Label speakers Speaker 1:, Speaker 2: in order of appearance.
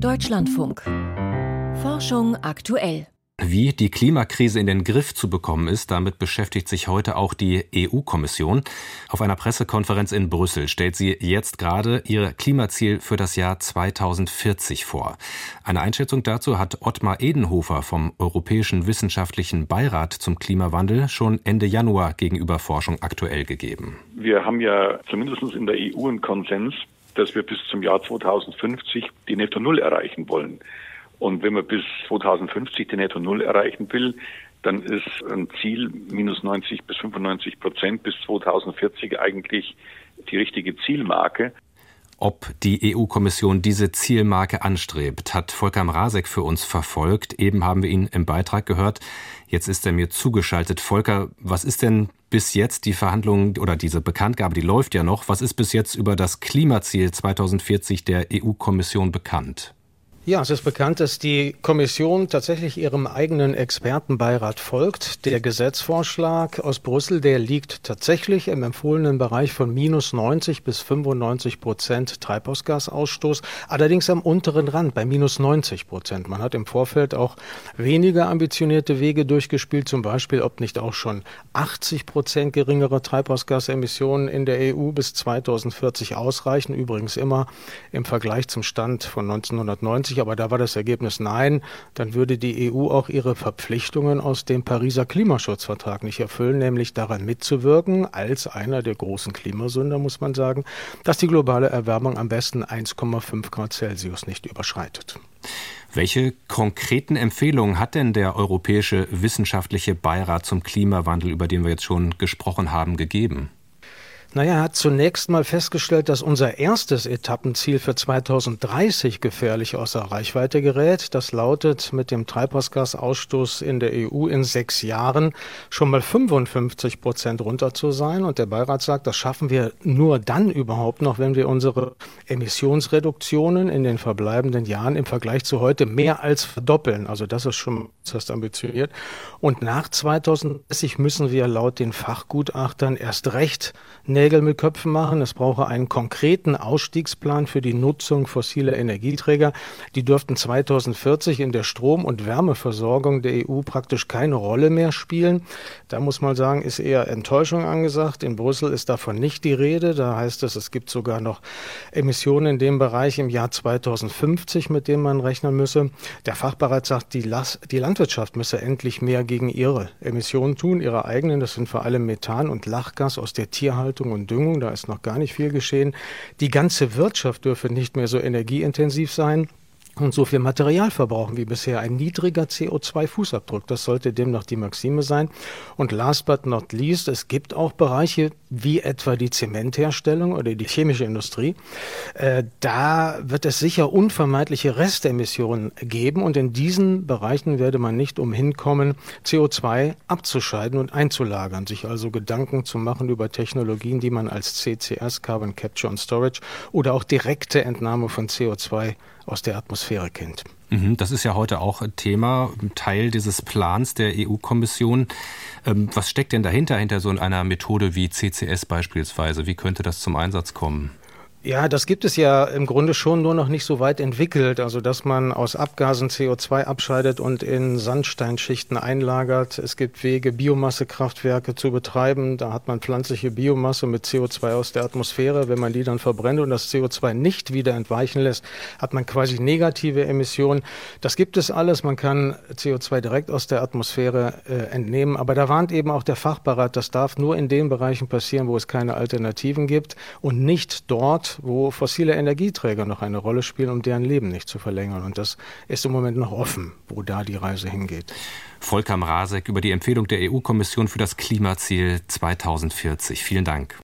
Speaker 1: Deutschlandfunk. Forschung aktuell.
Speaker 2: Wie die Klimakrise in den Griff zu bekommen ist, damit beschäftigt sich heute auch die EU-Kommission. Auf einer Pressekonferenz in Brüssel stellt sie jetzt gerade ihr Klimaziel für das Jahr 2040 vor. Eine Einschätzung dazu hat Ottmar Edenhofer vom Europäischen Wissenschaftlichen Beirat zum Klimawandel schon Ende Januar gegenüber Forschung aktuell gegeben.
Speaker 3: Wir haben ja zumindest in der EU einen Konsens, dass wir bis zum Jahr 2050 die Netto Null erreichen wollen. Und wenn man bis 2050 die Netto Null erreichen will, dann ist ein Ziel minus 90 bis 95 Prozent bis 2040 eigentlich die richtige Zielmarke.
Speaker 2: Ob die EU-Kommission diese Zielmarke anstrebt, hat Volker Mrazek für uns verfolgt. Eben haben wir ihn im Beitrag gehört. Jetzt ist er mir zugeschaltet. Volker, was ist denn bis jetzt die Verhandlung oder diese Bekanntgabe, die läuft ja noch. Was ist bis jetzt über das Klimaziel 2040 der EU-Kommission bekannt?
Speaker 4: Ja, es ist bekannt, dass die Kommission tatsächlich ihrem eigenen Expertenbeirat folgt. Der Gesetzvorschlag aus Brüssel, der liegt tatsächlich im empfohlenen Bereich von minus 90 bis 95 Prozent Treibhausgasausstoß, allerdings am unteren Rand bei minus 90 Prozent. Man hat im Vorfeld auch weniger ambitionierte Wege durchgespielt, zum Beispiel, ob nicht auch schon 80 Prozent geringere Treibhausgasemissionen in der EU bis 2040 ausreichen. Übrigens immer im Vergleich zum Stand von 1990 aber da war das Ergebnis nein, dann würde die EU auch ihre Verpflichtungen aus dem Pariser Klimaschutzvertrag nicht erfüllen, nämlich daran mitzuwirken, als einer der großen Klimasünder, muss man sagen, dass die globale Erwärmung am besten 1,5 Grad Celsius nicht überschreitet.
Speaker 2: Welche konkreten Empfehlungen hat denn der Europäische Wissenschaftliche Beirat zum Klimawandel, über den wir jetzt schon gesprochen haben, gegeben?
Speaker 4: Naja, er hat zunächst mal festgestellt, dass unser erstes Etappenziel für 2030 gefährlich außer Reichweite gerät. Das lautet, mit dem Treibhausgasausstoß in der EU in sechs Jahren schon mal 55 Prozent runter zu sein. Und der Beirat sagt, das schaffen wir nur dann überhaupt noch, wenn wir unsere Emissionsreduktionen in den verbleibenden Jahren im Vergleich zu heute mehr als verdoppeln. Also das ist schon äußerst ambitioniert. Und nach 2030 müssen wir laut den Fachgutachtern erst recht Nägel mit Köpfen machen. Es brauche einen konkreten Ausstiegsplan für die Nutzung fossiler Energieträger. Die dürften 2040 in der Strom- und Wärmeversorgung der EU praktisch keine Rolle mehr spielen. Da muss man sagen, ist eher Enttäuschung angesagt. In Brüssel ist davon nicht die Rede. Da heißt es, es gibt sogar noch Emissionen in dem Bereich im Jahr 2050, mit denen man rechnen müsse. Der Fachbereich sagt, die, Las die Landwirtschaft müsse endlich mehr gegen ihre Emissionen tun, ihre eigenen. Das sind vor allem Methan und Lachgas aus der Tierhaltung Bewässerung und Düngung, da ist noch gar nicht viel geschehen. Die ganze Wirtschaft dürfe nicht mehr so energieintensiv sein und so viel Material verbrauchen wie bisher. Ein niedriger CO2-Fußabdruck, das sollte demnach die Maxime sein. Und last but not least, es gibt auch Bereiche wie etwa die Zementherstellung oder die chemische Industrie. Äh, da wird es sicher unvermeidliche Restemissionen geben und in diesen Bereichen werde man nicht umhin kommen, CO2 abzuscheiden und einzulagern, sich also Gedanken zu machen über Technologien, die man als CCS, Carbon Capture and Storage oder auch direkte Entnahme von CO2 aus der Atmosphäre kennt.
Speaker 2: Mhm, das ist ja heute auch Thema, Teil dieses Plans der EU-Kommission. Ähm, was steckt denn dahinter, hinter so einer Methode wie CCS beispielsweise? Wie könnte das zum Einsatz kommen?
Speaker 4: Ja, das gibt es ja im Grunde schon nur noch nicht so weit entwickelt. Also, dass man aus Abgasen CO2 abscheidet und in Sandsteinschichten einlagert. Es gibt Wege, Biomassekraftwerke zu betreiben. Da hat man pflanzliche Biomasse mit CO2 aus der Atmosphäre. Wenn man die dann verbrennt und das CO2 nicht wieder entweichen lässt, hat man quasi negative Emissionen. Das gibt es alles. Man kann CO2 direkt aus der Atmosphäre äh, entnehmen. Aber da warnt eben auch der Fachberat, das darf nur in den Bereichen passieren, wo es keine Alternativen gibt und nicht dort, wo fossile Energieträger noch eine Rolle spielen, um deren Leben nicht zu verlängern. Und das ist im Moment noch offen, wo da die Reise hingeht.
Speaker 2: Volker Mrazek über die Empfehlung der EU-Kommission für das Klimaziel 2040. Vielen Dank.